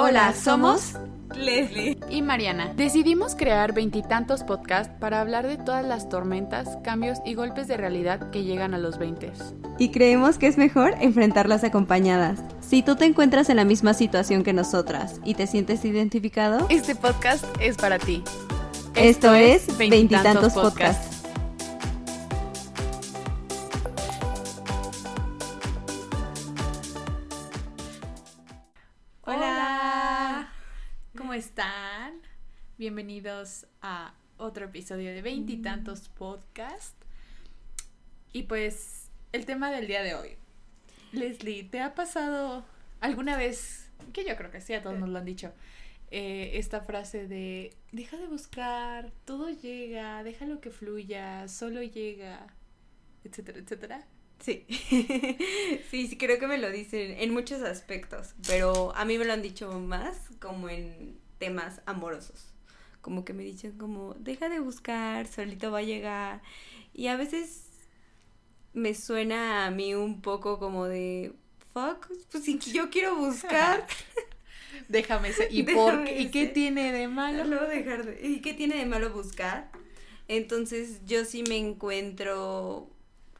Hola, somos Leslie y Mariana. Decidimos crear veintitantos podcasts para hablar de todas las tormentas, cambios y golpes de realidad que llegan a los 20. Y creemos que es mejor enfrentarlas acompañadas. Si tú te encuentras en la misma situación que nosotras y te sientes identificado, este podcast es para ti. Esto, es Veintitantos Podcasts. Bienvenidos a otro episodio de Veintitantos Podcast. Y pues el tema del día de hoy. Leslie, ¿te ha pasado alguna vez, que yo creo que sí, a todos nos lo han dicho, eh, esta frase de deja de buscar, todo llega, déjalo que fluya, solo llega, etcétera, etcétera? Sí. sí, sí, creo que me lo dicen en muchos aspectos, pero a mí me lo han dicho más como en temas amorosos. Como que me dicen como, deja de buscar, solito va a llegar. Y a veces me suena a mí un poco como de, fuck, pues si yo quiero buscar. Déjame ser. ¿Y, por qué? ¿Y qué tiene de malo? No, dejar de, ¿Y qué tiene de malo buscar? Entonces yo sí me encuentro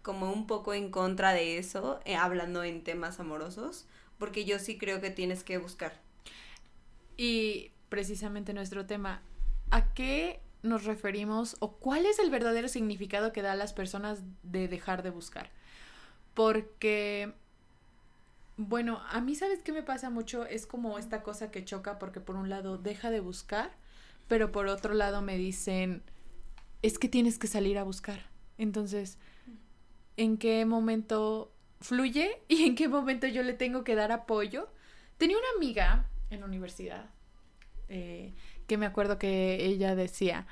como un poco en contra de eso, eh, hablando en temas amorosos, porque yo sí creo que tienes que buscar. Y precisamente nuestro tema, ¿a qué nos referimos o cuál es el verdadero significado que da a las personas de dejar de buscar? Porque, bueno, a mí sabes qué me pasa mucho, es como esta cosa que choca porque por un lado deja de buscar, pero por otro lado me dicen, es que tienes que salir a buscar. Entonces, ¿en qué momento fluye y en qué momento yo le tengo que dar apoyo? Tenía una amiga en la universidad eh, que me acuerdo que ella decía,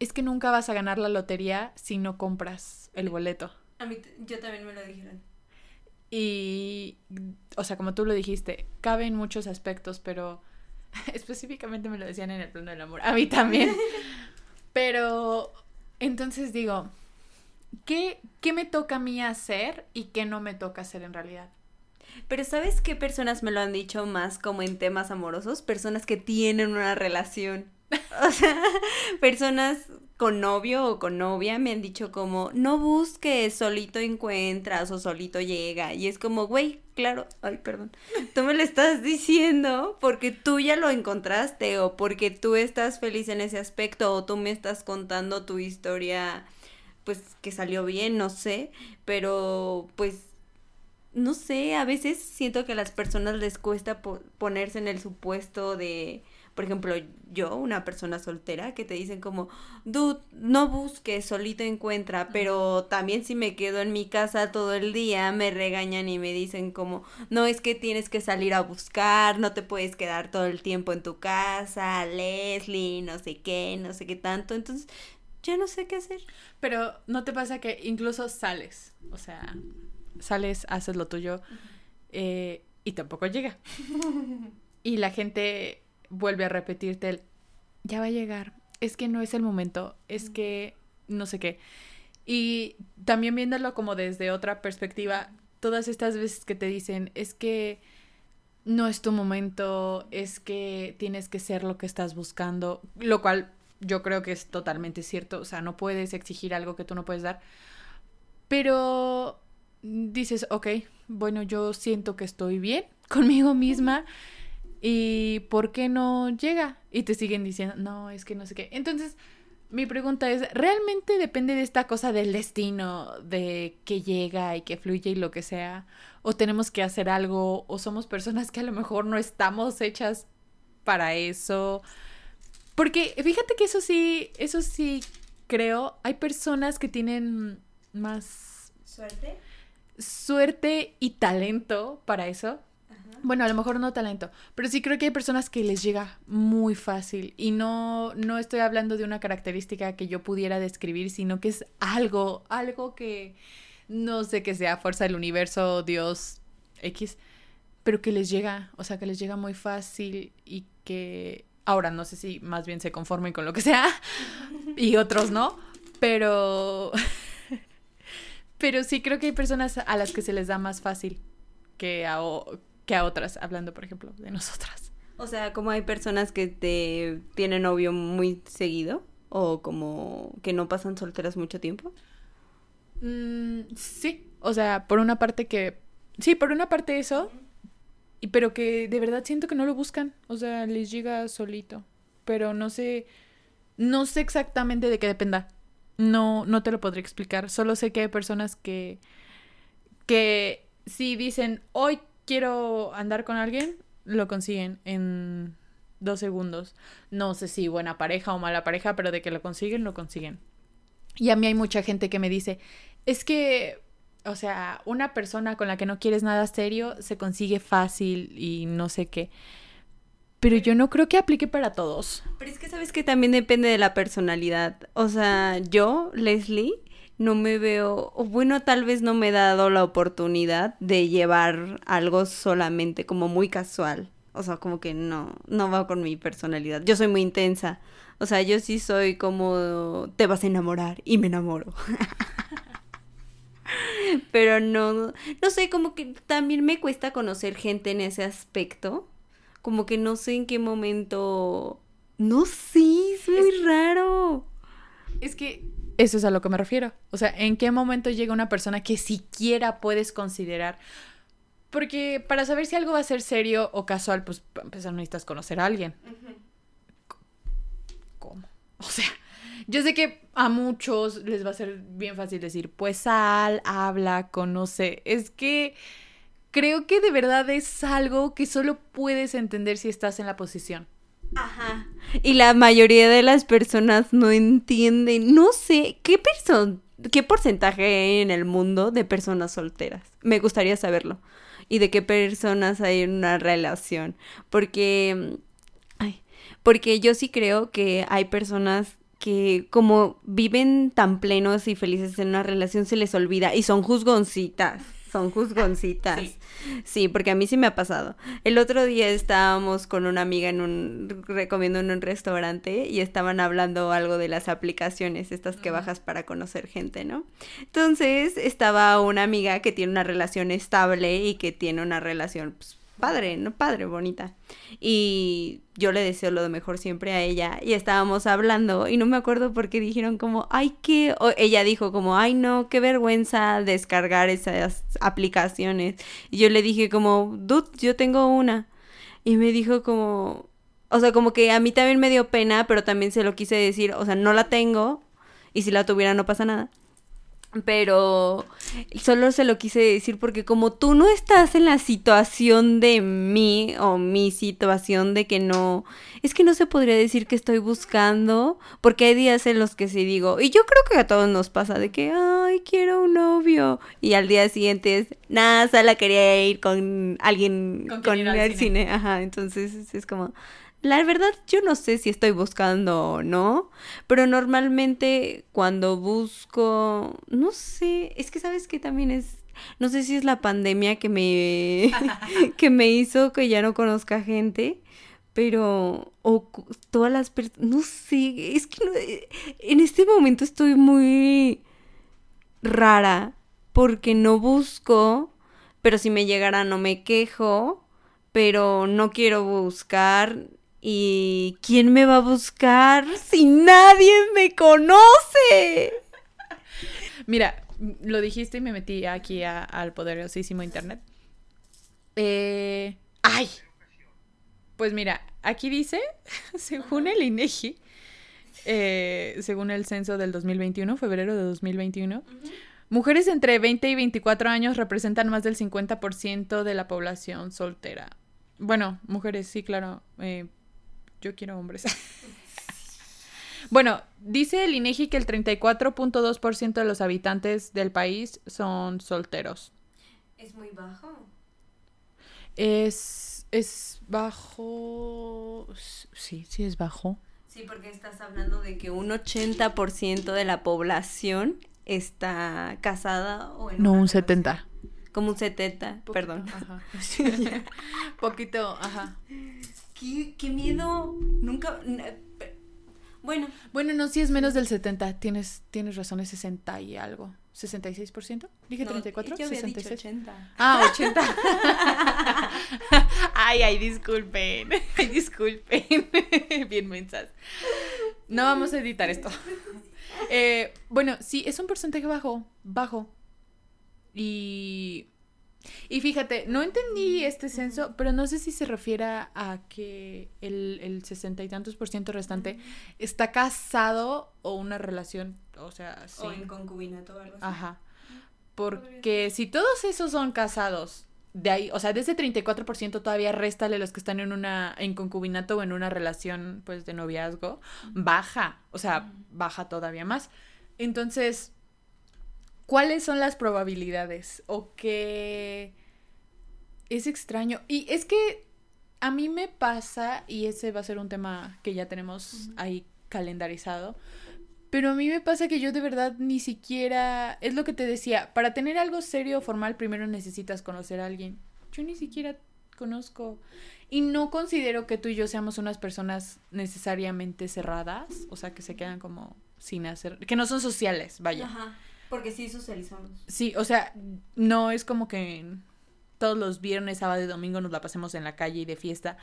es que nunca vas a ganar la lotería si no compras el boleto. A mí, yo también me lo dijeron. Y, o sea, como tú lo dijiste, cabe en muchos aspectos, pero específicamente me lo decían en el plano del amor. A mí también. pero, entonces digo, ¿qué, ¿qué me toca a mí hacer y qué no me toca hacer en realidad? Pero ¿sabes qué personas me lo han dicho más como en temas amorosos? Personas que tienen una relación. O sea, personas con novio o con novia me han dicho como, no busques, solito encuentras o solito llega. Y es como, güey, claro, ay, perdón, tú me lo estás diciendo porque tú ya lo encontraste o porque tú estás feliz en ese aspecto o tú me estás contando tu historia, pues que salió bien, no sé, pero pues no sé, a veces siento que a las personas les cuesta ponerse en el supuesto de, por ejemplo, yo, una persona soltera, que te dicen como, dude, no busques, solito encuentra, pero también si me quedo en mi casa todo el día, me regañan y me dicen como, no es que tienes que salir a buscar, no te puedes quedar todo el tiempo en tu casa, Leslie, no sé qué, no sé qué tanto, entonces ya no sé qué hacer. Pero no te pasa que incluso sales, o sea, sales, haces lo tuyo eh, y tampoco llega. y la gente vuelve a repetirte el, ya va a llegar, es que no es el momento, es que no sé qué. Y también viéndolo como desde otra perspectiva, todas estas veces que te dicen, es que no es tu momento, es que tienes que ser lo que estás buscando, lo cual yo creo que es totalmente cierto, o sea, no puedes exigir algo que tú no puedes dar, pero dices, ok, bueno, yo siento que estoy bien conmigo misma y ¿por qué no llega? Y te siguen diciendo, no, es que no sé qué. Entonces, mi pregunta es, ¿realmente depende de esta cosa del destino, de que llega y que fluye y lo que sea? ¿O tenemos que hacer algo? ¿O somos personas que a lo mejor no estamos hechas para eso? Porque fíjate que eso sí, eso sí creo, hay personas que tienen más... ¿Suerte? Suerte y talento para eso. Bueno, a lo mejor no talento, pero sí creo que hay personas que les llega muy fácil y no, no estoy hablando de una característica que yo pudiera describir, sino que es algo, algo que no sé que sea fuerza del universo, Dios, X, pero que les llega, o sea, que les llega muy fácil y que ahora no sé si más bien se conformen con lo que sea y otros no, pero pero sí creo que hay personas a las que se les da más fácil que a, que a otras, hablando por ejemplo de nosotras. O sea, como hay personas que te tienen novio muy seguido o como que no pasan solteras mucho tiempo. Mm, sí, o sea, por una parte que... Sí, por una parte eso, y, pero que de verdad siento que no lo buscan, o sea, les llega solito, pero no sé, no sé exactamente de qué dependa. No, no te lo podré explicar. Solo sé que hay personas que, que si dicen, hoy quiero andar con alguien, lo consiguen en dos segundos. No sé si buena pareja o mala pareja, pero de que lo consiguen, lo consiguen. Y a mí hay mucha gente que me dice, es que, o sea, una persona con la que no quieres nada serio se consigue fácil y no sé qué. Pero yo no creo que aplique para todos. Pero es que sabes que también depende de la personalidad. O sea, yo, Leslie, no me veo, o bueno, tal vez no me he dado la oportunidad de llevar algo solamente como muy casual. O sea, como que no, no va con mi personalidad. Yo soy muy intensa. O sea, yo sí soy como te vas a enamorar y me enamoro. Pero no, no sé, como que también me cuesta conocer gente en ese aspecto. Como que no sé en qué momento. No sé, es muy raro. Es que eso es a lo que me refiero. O sea, ¿en qué momento llega una persona que siquiera puedes considerar? Porque para saber si algo va a ser serio o casual, pues para empezar necesitas conocer a alguien. ¿Cómo? O sea, yo sé que a muchos les va a ser bien fácil decir, pues sal, habla, conoce. Es que creo que de verdad es algo que solo puedes entender si estás en la posición. Ajá. Y la mayoría de las personas no entienden, no sé, ¿qué qué porcentaje hay en el mundo de personas solteras? Me gustaría saberlo. Y de qué personas hay en una relación, porque ay, porque yo sí creo que hay personas que como viven tan plenos y felices en una relación se les olvida y son juzgoncitas son juzgoncitas. Sí. porque a mí sí me ha pasado. El otro día estábamos con una amiga en un recomiendo en un restaurante y estaban hablando algo de las aplicaciones, estas que bajas para conocer gente, ¿no? Entonces, estaba una amiga que tiene una relación estable y que tiene una relación pues, padre, ¿no? Padre, bonita. Y yo le deseo lo de mejor siempre a ella. Y estábamos hablando y no me acuerdo por qué dijeron como, ay, qué... O ella dijo como, ay, no, qué vergüenza descargar esas aplicaciones. Y yo le dije como, dude, yo tengo una. Y me dijo como, o sea, como que a mí también me dio pena, pero también se lo quise decir, o sea, no la tengo. Y si la tuviera no pasa nada pero solo se lo quise decir porque como tú no estás en la situación de mí o mi situación de que no, es que no se podría decir que estoy buscando, porque hay días en los que sí digo, y yo creo que a todos nos pasa de que, ay, quiero un novio, y al día siguiente es, nada, solo quería ir con alguien con, el cine. ajá, entonces es como, la verdad, yo no sé si estoy buscando o no, pero normalmente cuando busco, no sé, es que sabes que también es, no sé si es la pandemia que me, que me hizo que ya no conozca gente, pero, o todas las personas, no sé, es que en este momento estoy muy rara porque no busco, pero si me llegara no me quejo, pero no quiero buscar ¿Y quién me va a buscar si nadie me conoce? Mira, lo dijiste y me metí aquí al poderosísimo internet. Eh, ¡Ay! Pues mira, aquí dice, según el INEGI, eh, según el censo del 2021, febrero de 2021, mujeres entre 20 y 24 años representan más del 50% de la población soltera. Bueno, mujeres, sí, claro. Eh, yo quiero hombres. bueno, dice el INEGI que el 34.2% de los habitantes del país son solteros. ¿Es muy bajo? Es, es bajo. Sí, sí es bajo. Sí, porque estás hablando de que un 80% de la población está casada o en No, un 70. Como un 70, perdón. Ajá. Poquito, ajá. Qué, miedo. Nunca. Bueno. Bueno, no, si es menos del 70. Tienes, tienes razón, es 60 y algo. ¿66%? ¿Dije No, 34? yo había dicho 66. 80. Ah, 80. ay, ay, disculpen. Ay, disculpen. Bien mensas. No vamos a editar esto. Eh, bueno, sí, es un porcentaje bajo. Bajo. Y. Y fíjate, no entendí este censo, pero no sé si se refiere a que el, el sesenta y tantos por ciento restante está casado o una relación, o sea, sí. O en concubinato o algo así. Ajá. Porque si todos esos son casados, de ahí, o sea, de ese 34% todavía réstale los que están en una en concubinato o en una relación pues de noviazgo, baja, o sea, baja todavía más. Entonces, ¿cuáles son las probabilidades o qué es extraño? Y es que a mí me pasa y ese va a ser un tema que ya tenemos ahí calendarizado. Pero a mí me pasa que yo de verdad ni siquiera, es lo que te decía, para tener algo serio o formal primero necesitas conocer a alguien. Yo ni siquiera conozco y no considero que tú y yo seamos unas personas necesariamente cerradas, o sea, que se quedan como sin hacer, que no son sociales, vaya. Ajá. Porque sí socializamos. Sí, o sea, no es como que todos los viernes, sábado y domingo nos la pasemos en la calle y de fiesta,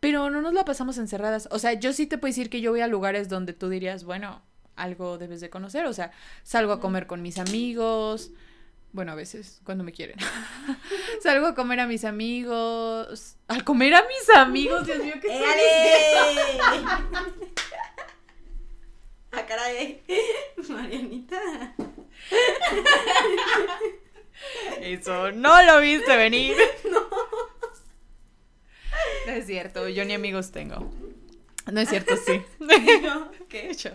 pero no nos la pasamos encerradas. O sea, yo sí te puedo decir que yo voy a lugares donde tú dirías, bueno, algo debes de conocer. O sea, salgo a comer con mis amigos. Bueno, a veces, cuando me quieren. salgo a comer a mis amigos. Al comer a mis amigos, Dios mío, ¿qué estoy diciendo? ¡Ah, caray! Marianita. Eso no lo viste venir. No. No es cierto, yo ni amigos tengo. No es cierto, sí. No, ¿Qué? Yo,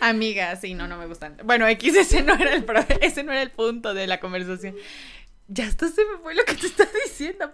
Amigas, sí, no, no me gustan. Bueno, X, ese no era el ese no era el punto de la conversación. Ya hasta se me fue lo que te estaba diciendo.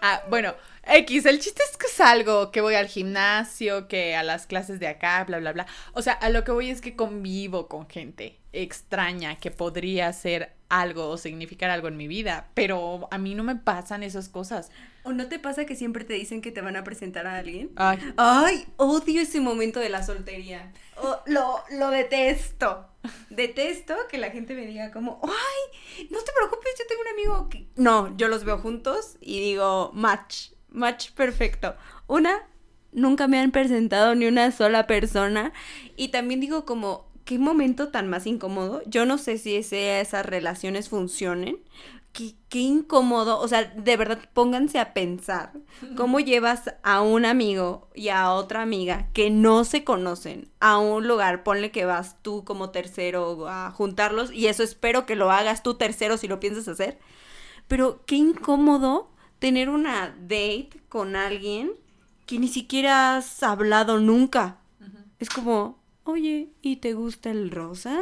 Ah, bueno, X, el chiste es que salgo, que voy al gimnasio, que a las clases de acá, bla, bla, bla. O sea, a lo que voy es que convivo con gente extraña que podría ser algo o significar algo en mi vida, pero a mí no me pasan esas cosas. ¿O no te pasa que siempre te dicen que te van a presentar a alguien? Ay, Ay, odio ese momento de la soltería. Oh, lo, lo detesto. Detesto que la gente me diga como, ay, no te preocupes, yo tengo un amigo que... No, yo los veo juntos y digo, match, match perfecto. Una, nunca me han presentado ni una sola persona. Y también digo como, qué momento tan más incómodo. Yo no sé si ese- esas relaciones funcionen. Qué, qué incómodo, o sea, de verdad pónganse a pensar cómo llevas a un amigo y a otra amiga que no se conocen a un lugar, ponle que vas tú como tercero a juntarlos y eso espero que lo hagas tú tercero si lo piensas hacer, pero qué incómodo tener una date con alguien que ni siquiera has hablado nunca. Es como, oye, ¿y te gusta el rosa?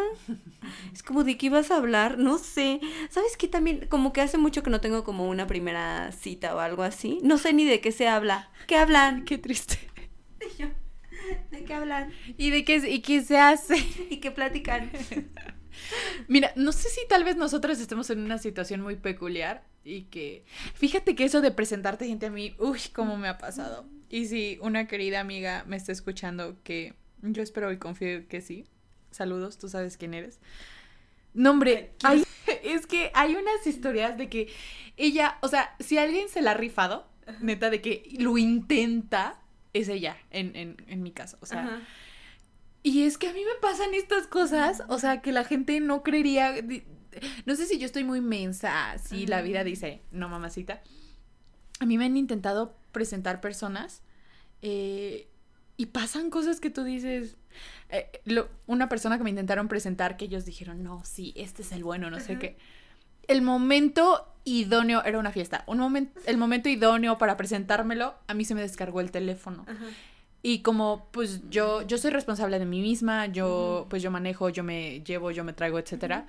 Es como de qué ibas a hablar, no sé. ¿Sabes qué también? Como que hace mucho que no tengo como una primera cita o algo así. No sé ni de qué se habla. ¿Qué hablan? qué triste. ¿De qué hablan? ¿Y de qué, y qué se hace? ¿Y qué platican? Mira, no sé si tal vez nosotros estemos en una situación muy peculiar y que, fíjate que eso de presentarte gente a mí, uy, cómo me ha pasado. Y si una querida amiga me está escuchando, que yo espero y confío que sí, saludos, tú sabes quién eres. No, hombre, hay- es que hay unas historias de que ella, o sea, si alguien se la ha rifado, neta, de que lo intenta, es ella, en, en, en mi caso, o sea... Ajá. Y es que a mí me pasan estas cosas, o sea, que la gente no creería. No sé si yo estoy muy mensa, si la vida dice, no, mamacita. A mí me han intentado presentar personas eh, y pasan cosas que tú dices. eh, lo- una persona que me intentaron presentar que ellos dijeron, no, sí, este es el bueno, no sé qué. El momento idóneo, era una fiesta, un momento, el momento idóneo para presentármelo, a mí se me descargó el teléfono. Ajá. Y como pues yo, yo soy responsable de mí misma, yo pues yo manejo, yo me llevo, yo me traigo, etcétera,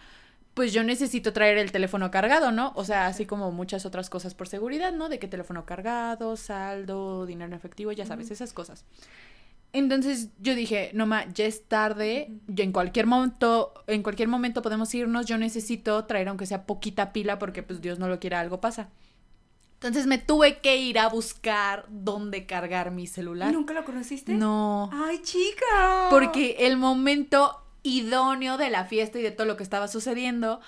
pues yo necesito traer el teléfono cargado, ¿no? O sea, así como muchas otras cosas por seguridad, ¿no? De que teléfono cargado, saldo, dinero en efectivo, ya sabes, esas cosas. Entonces yo dije, no ma, ya es tarde, yo en cualquier momento, en cualquier momento podemos irnos, yo necesito traer aunque sea poquita pila porque pues Dios no lo quiera, algo pasa. Entonces me tuve que ir a buscar dónde cargar mi celular. ¿Nunca lo conociste? No. Ay, chica. Porque el momento idóneo de la fiesta y de todo lo que estaba sucediendo,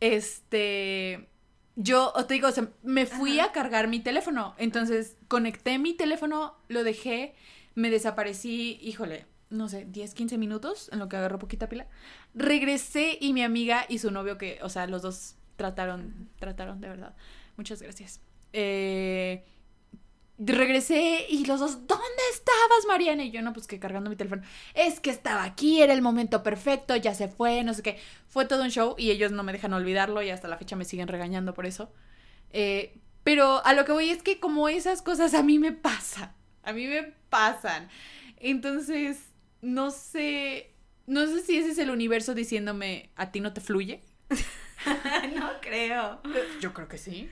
este, yo, te digo, me fui a cargar mi teléfono. Entonces, conecté mi teléfono, lo dejé, me desaparecí, híjole, no sé, 10, 15 minutos en lo que agarró poquita pila. Regresé y mi amiga y su novio, que, o sea, los dos trataron, trataron de verdad. Muchas gracias. Eh, regresé y los dos, ¿dónde estabas, Mariana? Y yo, no, pues que cargando mi teléfono. Es que estaba aquí, era el momento perfecto, ya se fue, no sé qué. Fue todo un show y ellos no me dejan olvidarlo y hasta la fecha me siguen regañando por eso. Eh, pero a lo que voy es que como esas cosas a mí me pasan, a mí me pasan. Entonces, no sé, no sé si ese es el universo diciéndome, a ti no te fluye. no creo. Yo creo que sí.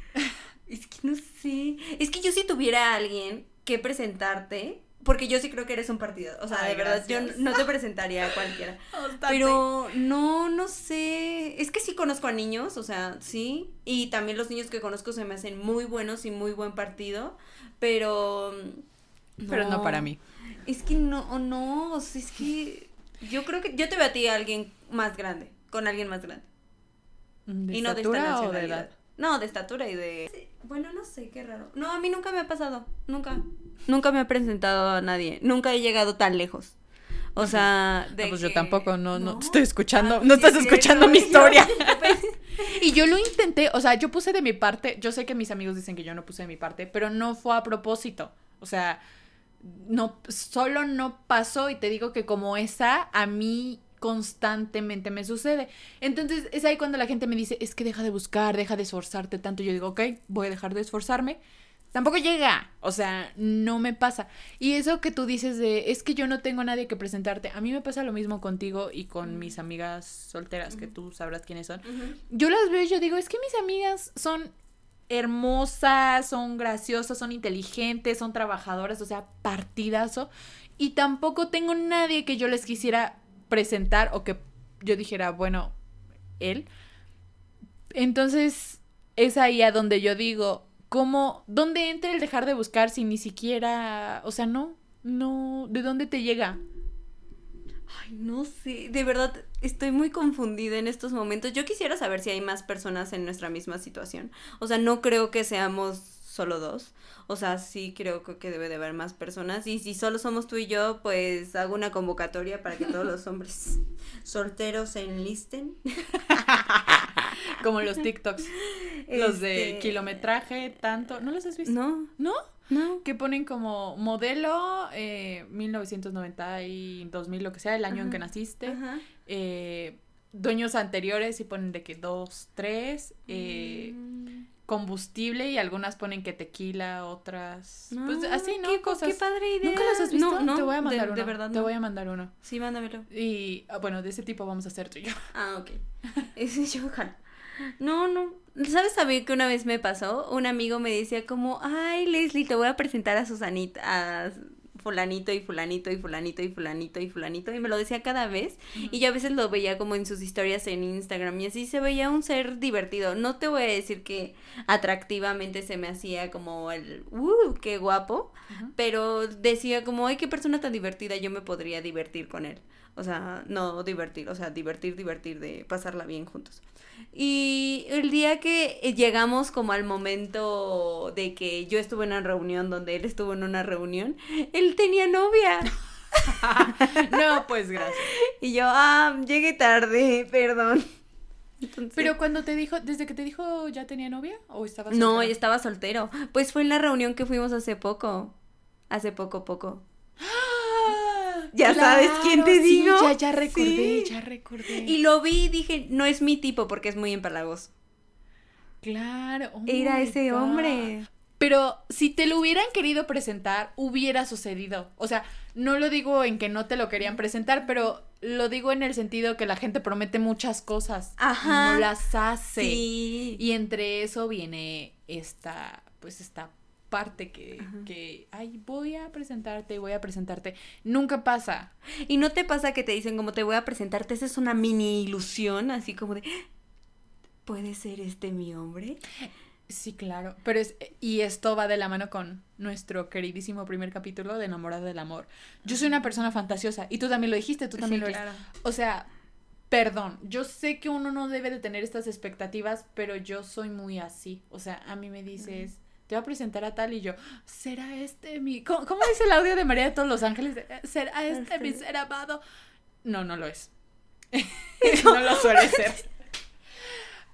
Es que no sé. Es que yo si tuviera a alguien que presentarte, porque yo sí creo que eres un partido. O sea, de verdad, yo no te presentaría a cualquiera. Pero no, no sé. Es que sí conozco a niños, o sea, sí. Y también los niños que conozco se me hacen muy buenos y muy buen partido. Pero. Pero no para mí. Es que no, no. O sea, es que. Yo creo que. Yo te veo a ti a alguien más grande. Con alguien más grande. y no de esta o de edad. No, de estatura y de... Bueno, no sé, qué raro. No, a mí nunca me ha pasado, nunca. Nunca me ha presentado a nadie, nunca he llegado tan lejos. O sea, de pues yo tampoco, no, no, estoy escuchando, ah, no estás escuchando mi historia. y yo lo intenté, o sea, yo puse de mi parte, yo sé que mis amigos dicen que yo no puse de mi parte, pero no fue a propósito. O sea, no, solo no pasó y te digo que como esa, a mí constantemente me sucede. Entonces es ahí cuando la gente me dice, es que deja de buscar, deja de esforzarte tanto. Yo digo, ok, voy a dejar de esforzarme. Tampoco llega, o sea, no me pasa. Y eso que tú dices de, es que yo no tengo a nadie que presentarte, a mí me pasa lo mismo contigo y con mis amigas solteras, que tú sabrás quiénes son. Yo las veo y yo digo, es que mis amigas son hermosas, son graciosas, son inteligentes, son trabajadoras, o sea, partidazo. Y tampoco tengo nadie que yo les quisiera presentar o que yo dijera, bueno, él. Entonces, es ahí a donde yo digo, ¿cómo, dónde entra el dejar de buscar si ni siquiera, o sea, no, no, ¿de dónde te llega? Ay, no sé, de verdad estoy muy confundida en estos momentos. Yo quisiera saber si hay más personas en nuestra misma situación. O sea, no creo que seamos solo dos. O sea, sí creo que debe de haber más personas. Y si solo somos tú y yo, pues hago una convocatoria para que todos los hombres solteros se enlisten. Como los TikToks. Los de este, kilometraje, tanto. ¿No los has visto? No. ¿No? No. Que ponen como modelo eh, 1990 y 2000, lo que sea, el año en que naciste. Eh, dueños anteriores y ponen de que dos, tres. Eh, mm combustible y algunas ponen que tequila, otras. pues así, ¿no? Qué, Cosas. Qué padre idea. ¿Nunca las has visto? No, no. Te voy a mandar uno. De verdad. Te voy a mandar uno. Sí, mándamelo. Y ah, bueno, de ese tipo vamos a hacer tú y yo. Ah, ok. Ese yo, No, no. ¿Sabes a mí que una vez me pasó? Un amigo me decía como, ay, Leslie, te voy a presentar a Susanita, a fulanito y fulanito y fulanito y fulanito y fulanito y me lo decía cada vez y yo a veces lo veía como en sus historias en Instagram y así se veía un ser divertido. No te voy a decir que atractivamente se me hacía como el, uh, qué guapo, pero decía como, ay, qué persona tan divertida, yo me podría divertir con él. O sea, no divertir, o sea, divertir, divertir, de pasarla bien juntos. Y el día que llegamos como al momento de que yo estuve en una reunión donde él estuvo en una reunión, él tenía novia. no, pues gracias. Y yo, ah, llegué tarde, perdón. Pero cuando te dijo, desde que te dijo ya tenía novia o estaba soltero? No, estaba soltero. Pues fue en la reunión que fuimos hace poco. Hace poco, poco. Ya sabes quién te digo. Ya, ya recordé, ya recordé. Y lo vi y dije, no es mi tipo porque es muy empalagoso. Claro. Oh Era ese hombre. Pero si te lo hubieran querido presentar, hubiera sucedido. O sea, no lo digo en que no te lo querían presentar, pero lo digo en el sentido que la gente promete muchas cosas. Ajá. no las hace. Sí. Y entre eso viene esta, pues esta parte que, que, ay, voy a presentarte, voy a presentarte. Nunca pasa. Y no te pasa que te dicen como te voy a presentarte, esa es una mini ilusión, así como de, ¿puede ser este mi hombre? Sí, claro. Pero es, y esto va de la mano con nuestro queridísimo primer capítulo de Enamorada del Amor. Yo soy una persona fantasiosa. Y tú también lo dijiste, tú también Sí, lo claro. O sea, perdón, yo sé que uno no debe de tener estas expectativas, pero yo soy muy así. O sea, a mí me dices, te voy a presentar a tal y yo, ¿será este mi... ¿Cómo, cómo dice el audio de María de todos los ángeles? ¿Será este mi ser amado? No, no lo es. no lo suele ser.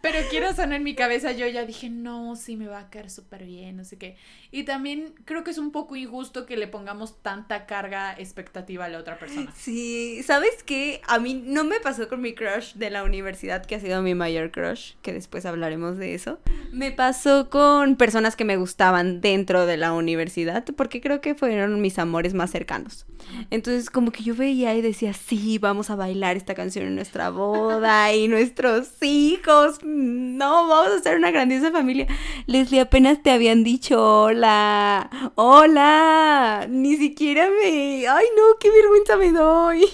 Pero quiero sonar en mi cabeza, yo ya dije, no, sí me va a caer súper bien, no sé qué. Y también creo que es un poco injusto que le pongamos tanta carga expectativa a la otra persona. Sí, ¿sabes qué? A mí no me pasó con mi crush de la universidad, que ha sido mi mayor crush, que después hablaremos de eso. Me pasó con personas que me gustaban dentro de la universidad, porque creo que fueron mis amores más cercanos. Entonces, como que yo veía y decía, sí, vamos a bailar esta canción en nuestra boda y nuestros hijos. No, vamos a ser una grandiosa familia. Leslie, apenas te habían dicho hola. Hola. Ni siquiera me... Ay, no, qué vergüenza me doy.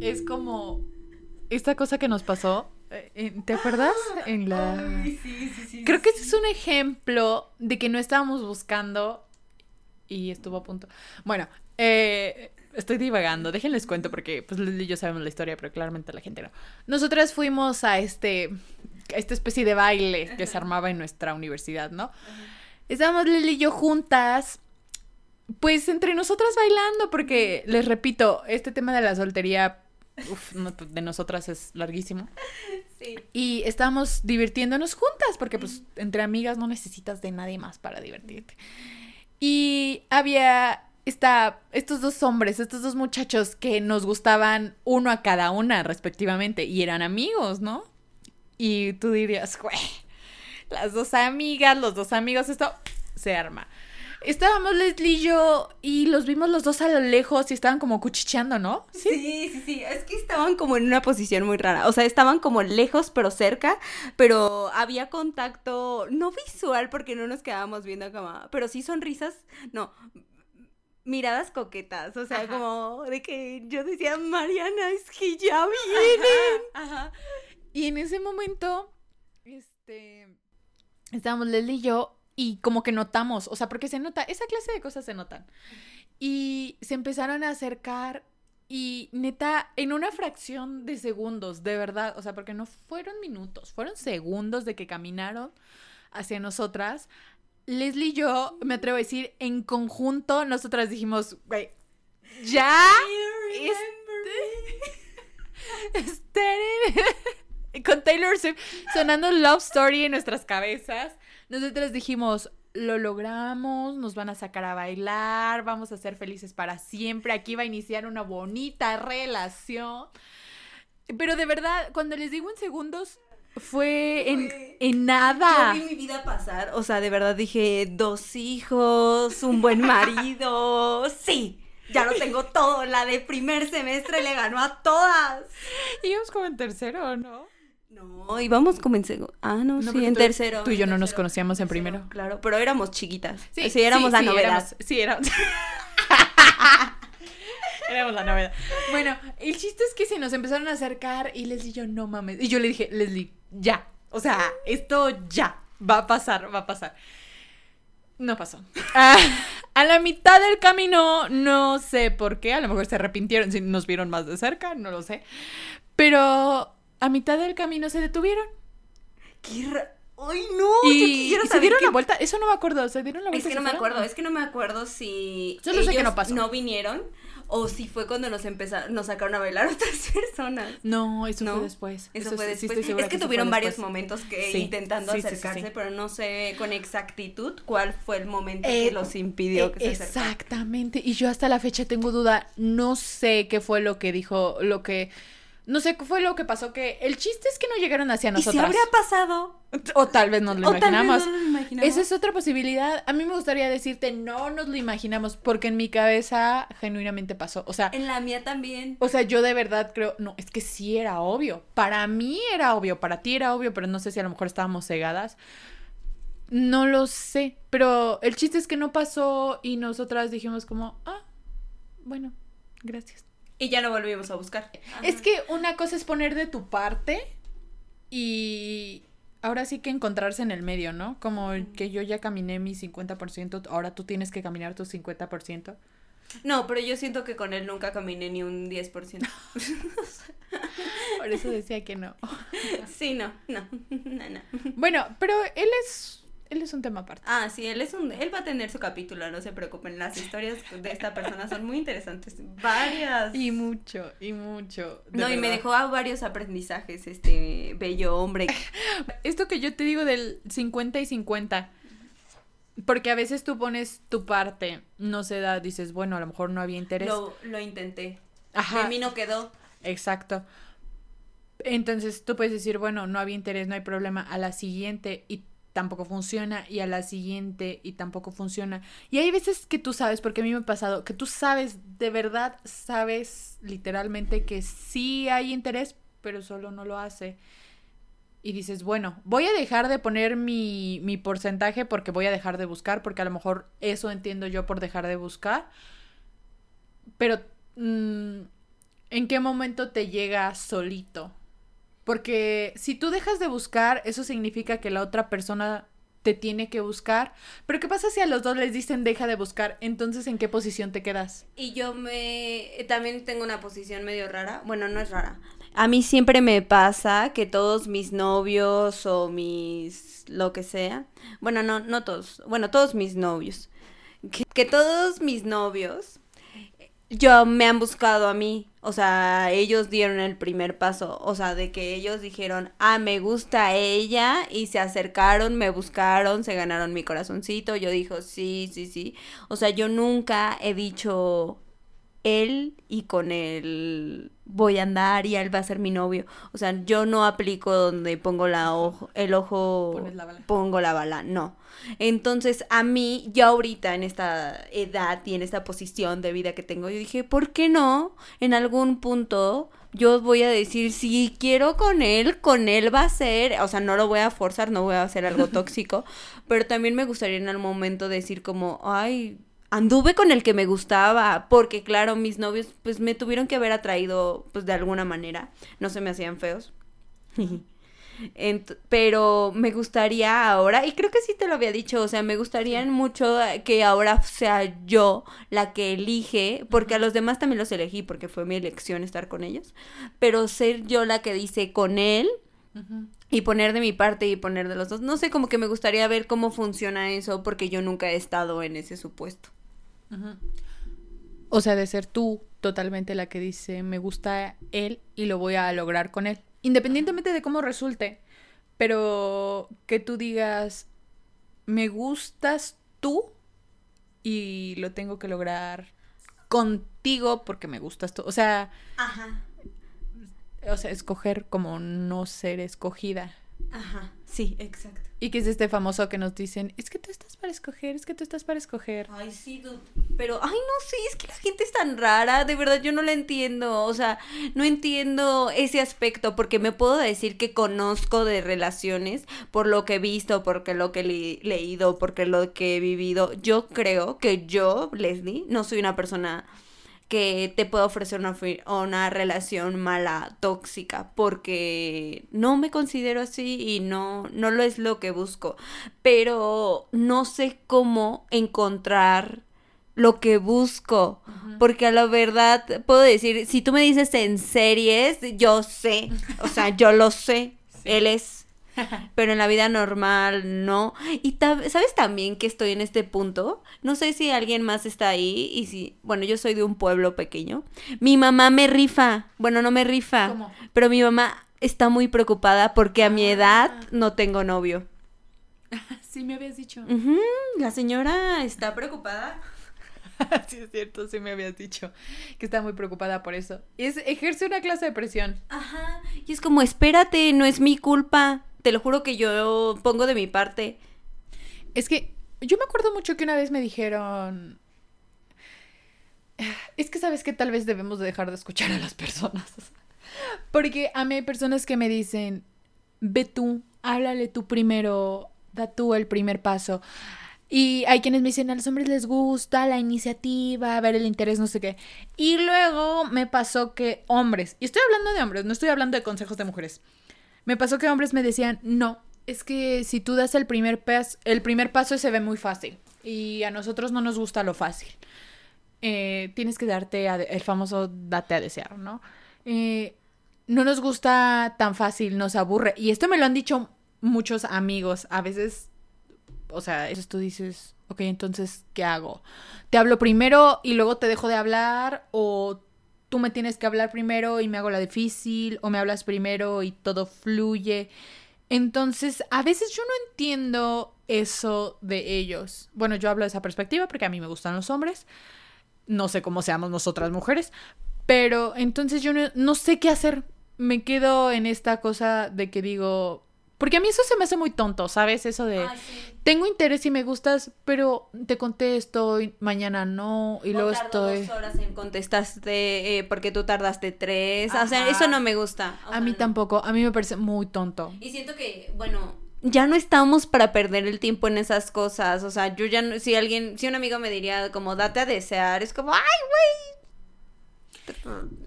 Es como esta cosa que nos pasó, eh, ¿te acuerdas? En la... sí, sí, sí. Creo que ese es un ejemplo de que no estábamos buscando y estuvo a punto. Bueno, eh, estoy divagando, déjenles cuento porque pues Leslie y yo sabemos la historia, pero claramente la gente no. Nosotras fuimos a este, esta especie de baile que se armaba en nuestra universidad, ¿no? Estábamos Leslie y yo juntas, pues entre nosotras bailando, porque les repito, este tema de la soltería uf, no, de nosotras es larguísimo. Sí. Y estábamos divirtiéndonos juntas, porque pues entre amigas no necesitas de nadie más para divertirte. Y había esta, estos dos hombres, estos dos muchachos que nos gustaban uno a cada una respectivamente y eran amigos, ¿no? Y tú dirías, güey, las dos amigas, los dos amigos, esto se arma. Estábamos Leslie y yo y los vimos los dos a lo lejos y estaban como cuchicheando, ¿no? Sí, sí, sí, Es que estaban como en una posición muy rara. O sea, estaban como lejos, pero cerca. Pero había contacto, no visual, porque no nos quedábamos viendo a cama. Pero sí sonrisas, no. Miradas coquetas. O sea, Ajá. como de que yo decía, Mariana, es que ya vienen. Ajá. Y en ese momento, este, estábamos Leslie y yo y como que notamos, o sea, porque se nota, esa clase de cosas se notan. Y se empezaron a acercar y neta, en una fracción de segundos, de verdad, o sea, porque no fueron minutos, fueron segundos de que caminaron hacia nosotras. Leslie y yo, me atrevo a decir, en conjunto, nosotras dijimos, güey, ya. Este- con Taylor Swift sonando Love Story en nuestras cabezas, nosotros dijimos, lo logramos, nos van a sacar a bailar, vamos a ser felices para siempre, aquí va a iniciar una bonita relación. Pero de verdad, cuando les digo en segundos, fue en, Fue- en nada. Yo vi mi vida pasar, o sea, de verdad dije, dos hijos, un buen marido, sí, ya lo tengo todo, la de primer semestre le ganó a todas. Íbamos como en tercero, ¿no? No, íbamos como en segundo, ah, no, No, sí, en tú- tercero. tú y yo no nos conocíamos en primero. Claro, pero éramos chiquitas, sí, éramos la sí, novedad. éramos- sí, éramos. éramos la novedad. Bueno, el chiste es que se nos empezaron a acercar y Leslie y yo, no mames. Y yo le dije, Leslie, ya. O sea, esto ya. Va a pasar, va a pasar. No pasó. Ah, a la mitad del camino, no sé por qué, a lo mejor se arrepintieron, si nos vieron más de cerca, no lo sé. Pero a mitad del camino se detuvieron. Qué ra- Ay, no, yo y se dieron la vuelta. Eso no me acuerdo, se dieron la Es vuelta. y que no me fueron? acuerdo, es que no me acuerdo si Solo sé que ellos no pasó. vinieron o si fue cuando nos empezaron, nos sacaron a bailar otras personas. No, eso No, fue después. Eso, fue después. es que, tuvieron varios después. momentos que Sí, intentando sí, acercarse, pero no sé con exactitud cuál fue el momento Eh, que los impidió Eh, que se acercaran. Exactamente. Y yo hasta la fecha tengo duda. No sé qué fue lo que dijo, lo que. No sé qué fue lo que pasó. Que el chiste es que no llegaron hacia ¿Y nosotras. si habría pasado? O tal vez nos lo o tal vez no lo imaginamos. Esa es otra posibilidad. A mí me gustaría decirte, no nos lo imaginamos, porque en mi cabeza genuinamente pasó. O sea, En la mía también. o sea, yo de verdad creo, no, es que sí era obvio. Para mí era obvio, para ti era obvio, pero no sé si a lo mejor estábamos cegadas. No lo sé, pero el chiste es que no pasó y nosotras dijimos como, ah, bueno, gracias. Y ya no volvimos a buscar. Es que una cosa es poner de tu parte y ahora sí que encontrarse en el medio, ¿no? Como que yo ya caminé mi 50%, ahora tú tienes que caminar tu 50%. No, pero yo siento que con él nunca caminé ni un 10%. Por eso decía que no. Sí, no, no, no, no. Bueno, pero él es él es un tema aparte. Ah, sí, él es un él va a tener su capítulo, no se preocupen. Las historias de esta persona son muy interesantes, varias. Y mucho, y mucho. No, y me dejó a varios aprendizajes este bello hombre. Esto que yo te digo del 50 y 50. Porque a veces tú pones tu parte, no se da, dices, bueno, a lo mejor no había interés. Lo, lo intenté. Ajá. De mí no quedó. Exacto. Entonces tú puedes decir, bueno, no había interés, no hay problema. A la siguiente y tampoco funciona. Y a la siguiente y tampoco funciona. Y hay veces que tú sabes, porque a mí me ha pasado, que tú sabes, de verdad sabes literalmente que sí hay interés, pero solo no lo hace. Y dices, bueno, voy a dejar de poner mi, mi porcentaje porque voy a dejar de buscar, porque a lo mejor eso entiendo yo por dejar de buscar. Pero, mm, ¿en qué momento te llega solito? Porque si tú dejas de buscar, eso significa que la otra persona te tiene que buscar. Pero ¿qué pasa si a los dos les dicen deja de buscar? Entonces, ¿en qué posición te quedas? Y yo me también tengo una posición medio rara. Bueno, no es rara. A mí siempre me pasa que todos mis novios o mis lo que sea, bueno, no no todos, bueno, todos mis novios, que, que todos mis novios yo me han buscado a mí, o sea, ellos dieron el primer paso, o sea, de que ellos dijeron, ah, me gusta ella, y se acercaron, me buscaron, se ganaron mi corazoncito, yo dijo, sí, sí, sí, o sea, yo nunca he dicho él y con él voy a andar y él va a ser mi novio, o sea, yo no aplico donde pongo la ojo, el ojo, Pones la bala. pongo la bala, no. Entonces, a mí, ya ahorita en esta edad y en esta posición de vida que tengo, yo dije, ¿por qué no? En algún punto yo voy a decir, si quiero con él, con él va a ser, o sea, no lo voy a forzar, no voy a hacer algo tóxico, pero también me gustaría en algún momento decir como, ay, anduve con el que me gustaba, porque claro, mis novios pues me tuvieron que haber atraído pues de alguna manera, no se me hacían feos. Ent- pero me gustaría ahora, y creo que sí te lo había dicho, o sea, me gustaría mucho que ahora sea yo la que elige, porque a los demás también los elegí, porque fue mi elección estar con ellos, pero ser yo la que dice con él y poner de mi parte y poner de los dos. No sé, como que me gustaría ver cómo funciona eso, porque yo nunca he estado en ese supuesto. Ujú. O sea, de ser tú totalmente la que dice, me gusta él y lo voy a lograr con él. Independientemente de cómo resulte. Pero que tú digas, me gustas tú y lo tengo que lograr contigo porque me gustas tú. O sea, Ajá. o sea, escoger como no ser escogida. Ajá. Sí, exacto. Y que es este famoso que nos dicen, es que tú estás para escoger, es que tú estás para escoger. Ay, sí. Pero, ay, no sé, es que la gente es tan rara, de verdad yo no la entiendo, o sea, no entiendo ese aspecto, porque me puedo decir que conozco de relaciones por lo que he visto, porque lo que he le- leído, porque lo que he vivido. Yo creo que yo, Leslie, no soy una persona que te pueda ofrecer una, una relación mala, tóxica, porque no me considero así y no, no lo es lo que busco. Pero no sé cómo encontrar lo que busco. Porque a la verdad puedo decir, si tú me dices en series, yo sé, o sea, yo lo sé, él es pero en la vida normal no. Y ta- sabes también que estoy en este punto. No sé si alguien más está ahí y si, bueno, yo soy de un pueblo pequeño. Mi mamá me rifa. Bueno, no me rifa, ¿Cómo? pero mi mamá está muy preocupada porque a mi edad Ah. no tengo novio. Sí, me habías dicho. La señora está preocupada. sí, es cierto, sí me habías dicho que está muy preocupada por eso. Es, ejerce una clase de presión. Ajá. Y es como, espérate, no es mi culpa. Te lo juro que yo pongo de mi parte. Es que yo me acuerdo mucho que una vez me dijeron... Es que sabes que tal vez debemos de dejar de escuchar a las personas. Porque a mí hay personas que me dicen, ve tú, háblale tú primero, da tú el primer paso. Y hay quienes me dicen, a los hombres les gusta la iniciativa, ver el interés, no sé qué. Y luego me pasó que hombres, y estoy hablando de hombres, no estoy hablando de consejos de mujeres. Me pasó que hombres me decían, no, Es que si tú das el primer paso, el primer paso se ve muy fácil. Y a nosotros no nos gusta lo fácil. Eh, tienes que darte el famoso date a desear, ¿no? Eh, no nos gusta tan fácil, nos aburre. Y esto me lo han dicho muchos amigos. A veces, o sea, eso tú dices, ok, entonces, ¿qué hago? ¿Te hablo primero y luego te dejo de hablar? ¿O tú me tienes que hablar primero y me hago la difícil? ¿O me hablas primero y todo fluye? Entonces, a veces yo no entiendo eso de ellos. Bueno, yo hablo de esa perspectiva porque a mí me gustan los hombres. No sé cómo seamos nosotras mujeres. Pero entonces yo no, sé qué hacer. Me quedo en esta cosa de que digo, porque a mí eso se me hace muy tonto, ¿sabes? Eso de, tengo interés y me gustas, pero te contesto y mañana no, y luego estoy... dos horas en contestaste eh, porque tú tardaste tres, o sea, eso no me gusta. a mí tampoco, a mí me parece muy tonto. Y siento que, bueno, ya no estamos para perder el tiempo en esas cosas. O sea, yo ya no, si alguien, si un amigo me diría como date a desear, es como, ay, güey.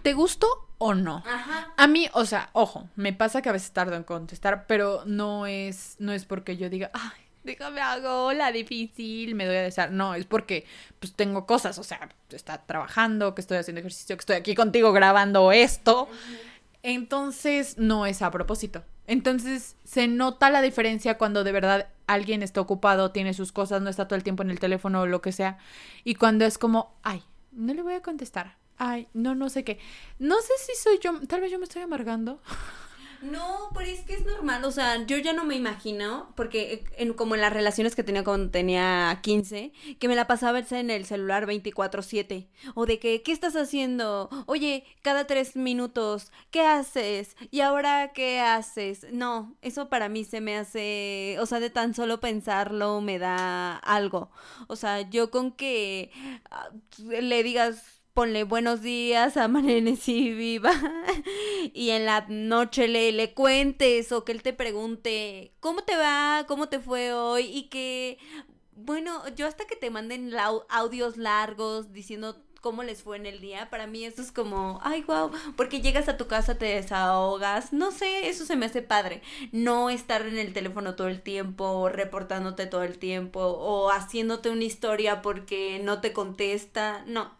¿Te gustó o no? Ajá. A mí, o sea, ojo, me pasa que a veces tardo en contestar, pero no es, no es porque yo diga, ay, déjame hago la difícil, me doy a desear. No, es porque pues tengo cosas, o sea, está trabajando, que estoy haciendo ejercicio, que estoy aquí contigo grabando esto. Entonces, no es a propósito. Entonces se nota la diferencia cuando de verdad alguien está ocupado, tiene sus cosas, no está todo el tiempo en el teléfono o lo que sea. Y cuando es como, ay, no le voy a contestar. Ay, no, no sé qué. No sé si soy yo, tal vez yo me estoy amargando. No, pero es que es normal, o sea, yo ya no me imagino, porque en, como en las relaciones que tenía cuando tenía 15, que me la pasaba en el celular 24/7, o de que, ¿qué estás haciendo? Oye, cada tres minutos, ¿qué haces? ¿Y ahora qué haces? No, eso para mí se me hace, o sea, de tan solo pensarlo me da algo, o sea, yo con que ah, le digas ponle buenos días, amanecí viva. Y en la noche le, le cuentes o que él te pregunte cómo te va, cómo te fue hoy y que, bueno, yo hasta que te manden audios largos diciendo cómo les fue en el día, para mí eso es como, ay, wow, porque llegas a tu casa, te desahogas, no sé, eso se me hace padre. No estar en el teléfono todo el tiempo, reportándote todo el tiempo, o haciéndote una historia porque no te contesta, no,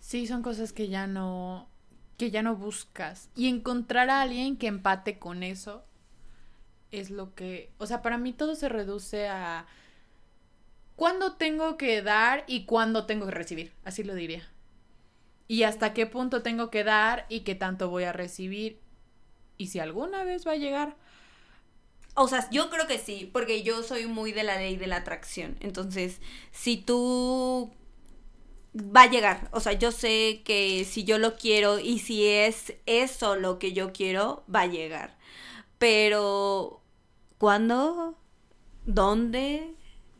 Sí, son cosas que ya no que ya no buscas y encontrar a alguien que empate con eso es lo que, o sea, para mí todo se reduce a cuándo tengo que dar y cuándo tengo que recibir, así lo diría. Y hasta qué punto tengo que dar y qué tanto voy a recibir y si alguna vez va a llegar. O sea, yo creo que sí, porque yo soy muy de la ley de la atracción. Entonces, si tú va a llegar. O sea, yo sé que si yo lo quiero y si es eso lo que yo quiero, va a llegar. Pero, ¿cuándo? ¿Dónde?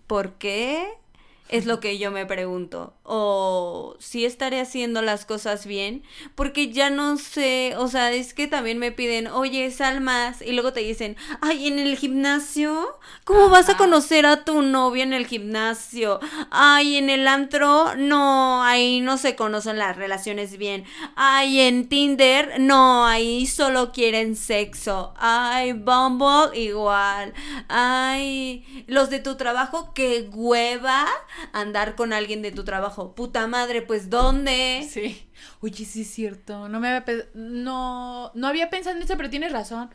¿Por qué? Es lo que yo me pregunto. O si estaré haciendo las cosas bien. Porque ya no sé. O sea, es que también me piden, oye, sal más. Y luego te dicen, ay, en el gimnasio. ¿Cómo vas a conocer a tu novia en el gimnasio? Ay, en el antro. No, ahí no se conocen las relaciones bien. Ay, en Tinder. No, ahí solo quieren sexo. Ay, Bumble igual. Ay, los de tu trabajo, qué hueva andar con alguien de tu trabajo. Puta madre, pues ¿dónde? Sí. Oye, sí es cierto. No me había no no había pensado en eso, pero tienes razón.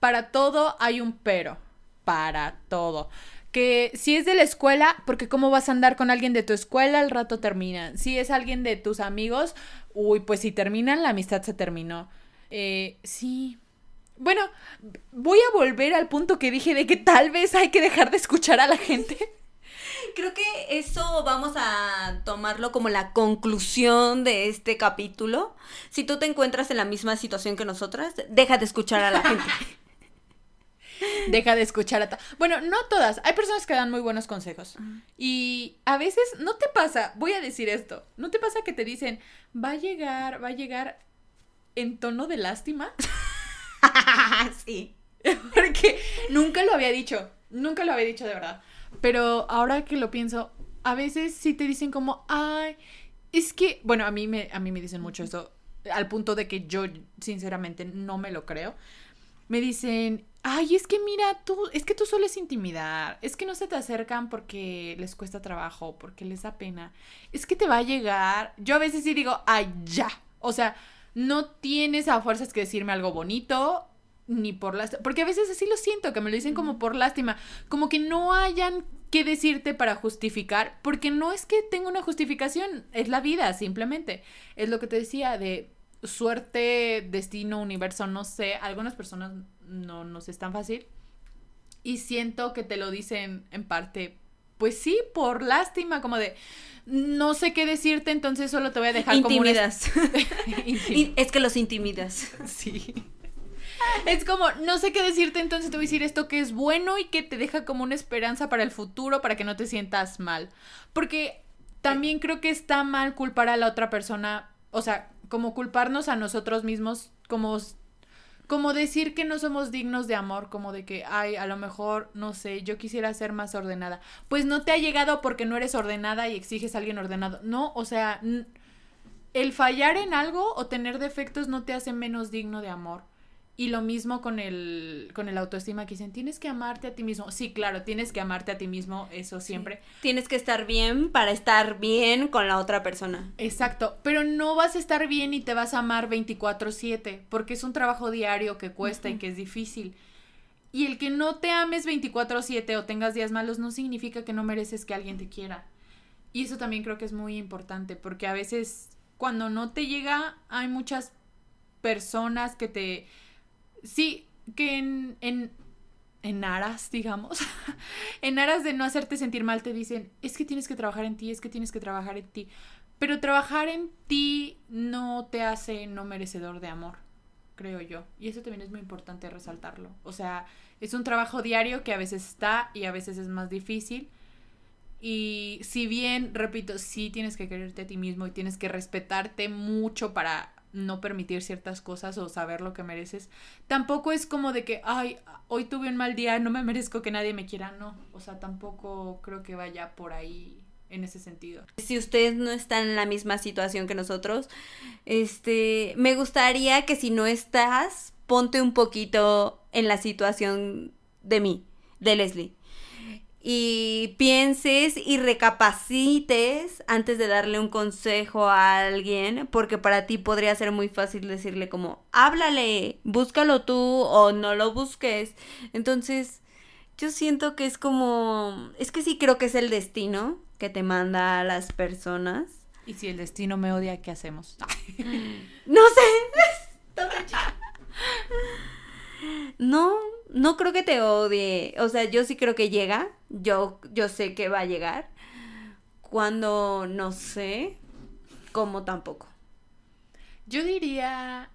Para todo hay un pero. Para todo. Que si es de la escuela, porque cómo vas a andar con alguien de tu escuela, al rato termina. Si es alguien de tus amigos, uy, pues si terminan, la amistad se terminó. Eh, sí. Bueno, voy a volver al punto que dije de que tal vez hay que dejar de escuchar a la gente creo que eso vamos a tomarlo como la conclusión de este capítulo. Si tú te encuentras en la misma situación que nosotras, deja de escuchar a la gente. Deja de escuchar a... Bueno, no todas. Hay personas que dan muy buenos consejos. Y a veces no te pasa, voy a decir esto, no te pasa que te dicen, va a llegar, va a llegar en tono de lástima. sí. Porque nunca lo había dicho, nunca lo había dicho de verdad. Pero ahora que lo pienso, a veces sí te dicen como, ay, es que, bueno, a mí me, a mí me dicen mucho eso, al punto de que yo sinceramente no me lo creo. me dicen, ay, es que mira, tú, es que tú sueles intimidar, es que no se te acercan porque les cuesta trabajo, porque les da pena, es que te va a llegar. Yo a veces sí digo, ay, ya. O sea, no tienes a fuerzas que decirme algo bonito, ni por lástima, porque a veces así lo siento, que me lo dicen como por lástima, como que no hayan que decirte para justificar, porque no es que tenga una justificación, es la vida, simplemente. Es lo que te decía de suerte, destino, universo, no sé, algunas personas no nos es tan fácil. Y siento que te lo dicen en parte, pues sí, por lástima, como de, no sé qué decirte, entonces solo te voy a dejar Intimidas. como Y es que los intimidas. Sí. Es como, no sé qué decirte, entonces te voy a decir esto que es bueno y que te deja como una esperanza para el futuro, para que no te sientas mal. Porque también creo que está mal culpar a la otra persona, o sea, como culparnos a nosotros mismos, como, como decir que no somos dignos de amor, como de que, ay, a lo mejor, no sé, yo quisiera ser más ordenada. Pues no te ha llegado porque no eres ordenada y exiges a alguien ordenado. No, o sea, el fallar en algo o tener defectos no te hace menos digno de amor. Y lo mismo con el, con el autoestima que dicen, tienes que amarte a ti mismo. Sí, claro, tienes que amarte a ti mismo, eso siempre. Tienes que estar bien para estar bien con la otra persona. Exacto, pero no vas a estar bien y te vas a amar 24/7, porque es un trabajo diario que cuesta y que es difícil. Y el que no te ames 24/7 o tengas días malos no significa que no mereces que alguien te quiera. Y eso también creo que es muy importante, porque a veces cuando no te llega hay muchas personas que te... Sí, que en, en, en aras, digamos, en aras de no hacerte sentir mal te dicen, es que tienes que trabajar en ti, es que tienes que trabajar en ti. Pero trabajar en ti no te hace no merecedor de amor, creo yo. Y eso también es muy importante resaltarlo. O sea, es un trabajo diario que a veces está y a veces es más difícil. Y si bien, repito, sí tienes que quererte a ti mismo y tienes que respetarte mucho para no permitir ciertas cosas o saber lo que mereces, tampoco es como de que, ay, hoy tuve un mal día, no me merezco que nadie me quiera, no. O sea, tampoco creo que vaya por ahí en ese sentido. Si ustedes no están en la misma situación que nosotros, este, me gustaría que si no estás, ponte un poquito en la situación de mí, de Leslie. Y pienses y recapacites antes de darle un consejo a alguien, porque para ti podría ser muy fácil decirle como, háblale, búscalo tú o no lo busques. Entonces, yo siento que es como, es que sí creo que es el destino que te manda a las personas. Y si el destino me odia, ¿qué hacemos? No sé. No, no creo que te odie. O sea, yo sí creo que llega. Yo, yo sé que va a llegar. Cuando no sé, cómo tampoco. Yo diría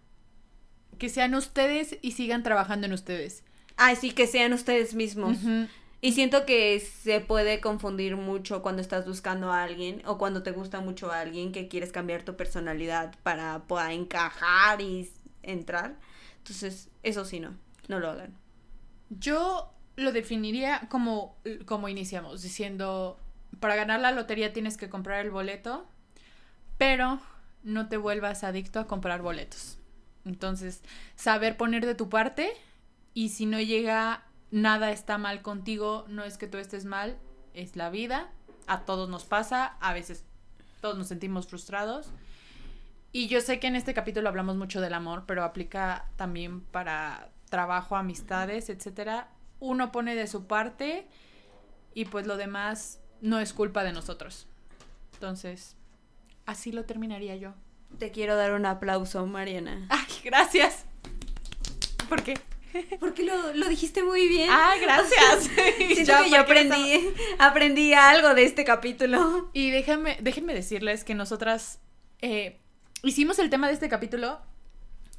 que sean ustedes y sigan trabajando en ustedes. Ay, sí, que sean ustedes mismos. Y siento que se puede confundir mucho cuando estás buscando a alguien o cuando te gusta mucho a alguien que quieres cambiar tu personalidad para pueda encajar y entrar. Entonces, eso sí no, no lo hagan. Yo lo definiría como, como iniciamos, diciendo, para ganar la lotería tienes que comprar el boleto, pero no te vuelvas adicto a comprar boletos. Entonces, saber poner de tu parte y si no llega nada está mal contigo, no es que tú estés mal, es la vida, a todos nos pasa, a veces todos nos sentimos frustrados. Y yo sé que en este capítulo hablamos mucho del amor, pero aplica también para trabajo, amistades, etcétera. Uno pone de su parte y pues lo demás no es culpa de nosotros. Entonces, así lo terminaría yo. Te quiero dar un aplauso, Mariana. Ay, gracias. ¿Por qué? Porque lo, lo dijiste muy bien. Ah, gracias. Siento Ya, que yo ¿por qué no aprendí, aprendí algo de este capítulo. Y déjenme, déjenme decirles que nosotras eh, hicimos el tema de este capítulo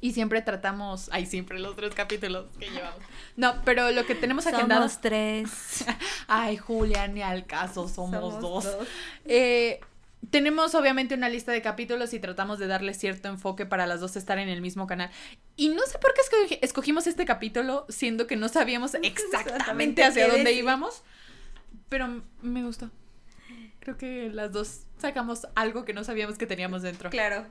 y siempre tratamos, ay, siempre los tres capítulos que llevamos. No, pero lo que tenemos agendado. Somos tres. Ay, Julia, ni al caso, somos, dos. Eh, tenemos obviamente una lista de capítulos y tratamos de darle cierto enfoque para las dos estar en el mismo canal. Y no sé por qué escogi- escogimos este capítulo, siendo que no sabíamos exactamente Exactamente hacia dónde decir. íbamos. Pero me gustó. Creo que las dos sacamos algo que no sabíamos que teníamos dentro. Claro.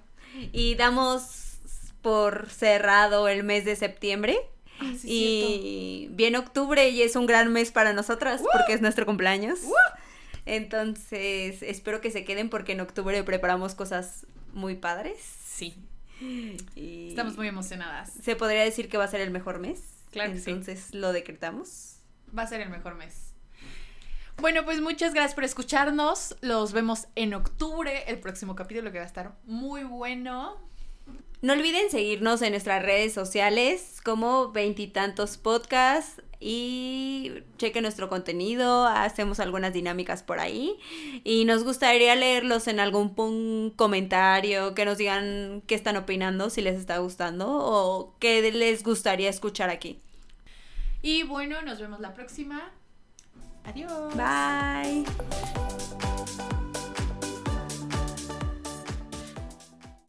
Y damos por cerrado el mes de septiembre. Ah, sí, y viene octubre y es un gran mes para nosotras porque es nuestro cumpleaños. Entonces, espero que se queden porque en octubre preparamos cosas muy padres. Sí. Y Estamos muy emocionadas. Se podría decir que va a ser el mejor mes. Claro que sí. Entonces, lo decretamos. Va a ser el mejor mes. Bueno, pues muchas gracias por escucharnos. Los vemos en octubre, el próximo capítulo que va a estar muy bueno. No olviden seguirnos en nuestras redes sociales como veintitantos podcasts y chequen nuestro contenido, hacemos algunas dinámicas por ahí y nos gustaría leerlos en algún comentario, que nos digan qué están opinando, si les está gustando o qué les gustaría escuchar aquí. Y bueno, nos vemos la próxima. Adiós. Bye.